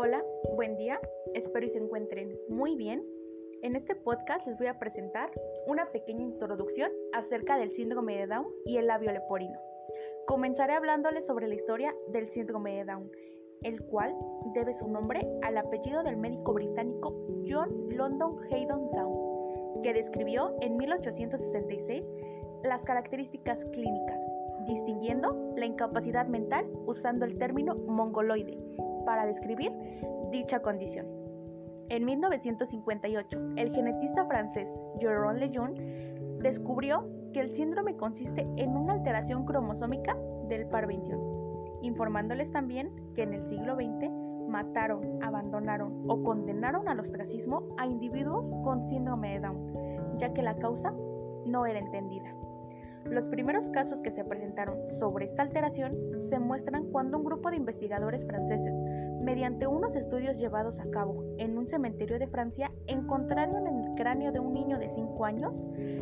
Hola, buen día, espero y se encuentren muy bien. En este podcast les voy a presentar una pequeña introducción acerca del síndrome de Down y el labio leporino. Comenzaré hablándoles sobre la historia del síndrome de Down, el cual debe su nombre al apellido del médico británico John London Haydon Down, que describió en 1866 las características clínicas, distinguiendo la incapacidad mental usando el término mongoloide para describir dicha condición. En 1958, el genetista francés Jérôme Lejeune descubrió que el síndrome consiste en una alteración cromosómica del par 21, informándoles también que en el siglo XX mataron, abandonaron o condenaron al ostracismo a individuos con síndrome de Down, ya que la causa no era entendida. Los primeros casos que se presentaron sobre esta alteración se muestran cuando un grupo de investigadores franceses, mediante unos estudios llevados a cabo en un cementerio de Francia, encontraron en el cráneo de un niño de 5 años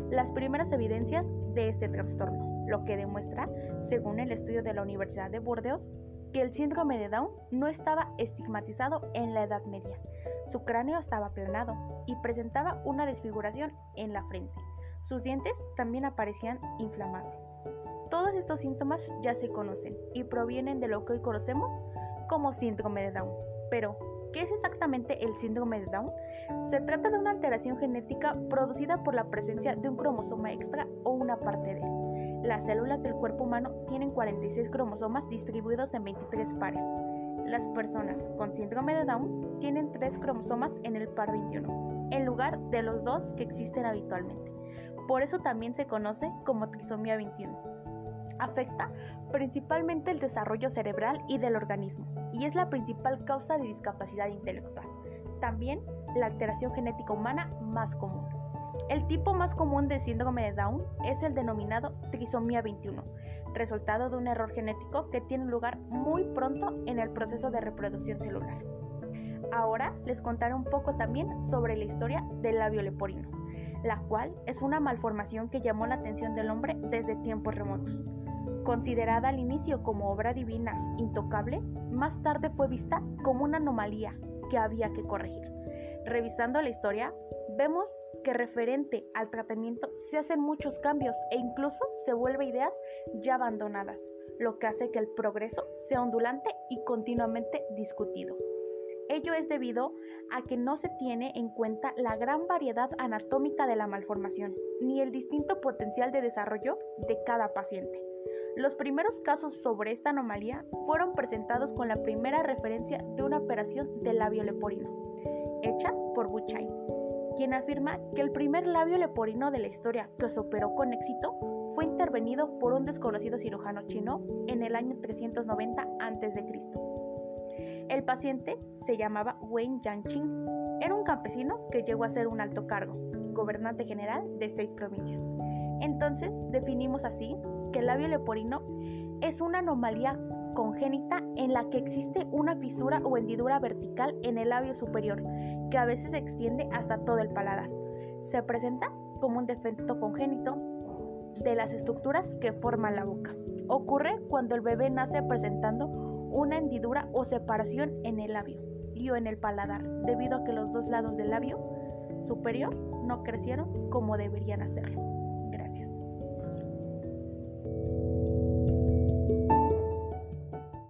las primeras evidencias de este trastorno, lo que demuestra, según el estudio de la Universidad de Burdeos, que el síndrome de Down no estaba estigmatizado en la Edad Media. Su cráneo estaba aplanado y presentaba una desfiguración en la frente. Sus dientes también aparecían inflamados. Todos estos síntomas ya se conocen y provienen de lo que hoy conocemos como síndrome de Down. Pero, ¿qué es exactamente el síndrome de Down? Se trata de una alteración genética producida por la presencia de un cromosoma extra o una parte de él. Las células del cuerpo humano tienen 46 cromosomas distribuidos en 23 pares. Las personas con síndrome de Down tienen 3 cromosomas en el par 21, en lugar de los dos que existen habitualmente. Por eso también se conoce como trisomía 21. Afecta principalmente el desarrollo cerebral y del organismo y es la principal causa de discapacidad intelectual. También la alteración genética humana más común. El tipo más común de síndrome de Down es el denominado trisomía 21, resultado de un error genético que tiene lugar muy pronto en el proceso de reproducción celular. Ahora les contaré un poco también sobre la historia del labio leporino la cual es una malformación que llamó la atención del hombre desde tiempos remotos. Considerada al inicio como obra divina intocable, más tarde fue vista como una anomalía que había que corregir. Revisando la historia, vemos que referente al tratamiento se hacen muchos cambios e incluso se vuelve ideas ya abandonadas, lo que hace que el progreso sea ondulante y continuamente discutido. Ello es debido a que no se tiene en cuenta la gran variedad anatómica de la malformación, ni el distinto potencial de desarrollo de cada paciente. Los primeros casos sobre esta anomalía fueron presentados con la primera referencia de una operación del labio leporino, hecha por Buchay, quien afirma que el primer labio leporino de la historia que se operó con éxito fue intervenido por un desconocido cirujano chino en el año 390 a.C. El paciente se llamaba Wayne Yanqing. Era un campesino que llegó a ser un alto cargo, gobernante general de seis provincias. Entonces definimos así que el labio leporino es una anomalía congénita en la que existe una fisura o hendidura vertical en el labio superior, que a veces se extiende hasta todo el paladar. Se presenta como un defecto congénito de las estructuras que forman la boca. Ocurre cuando el bebé nace presentando una hendidura o separación en el labio y o en el paladar, debido a que los dos lados del labio superior no crecieron como deberían hacerlo.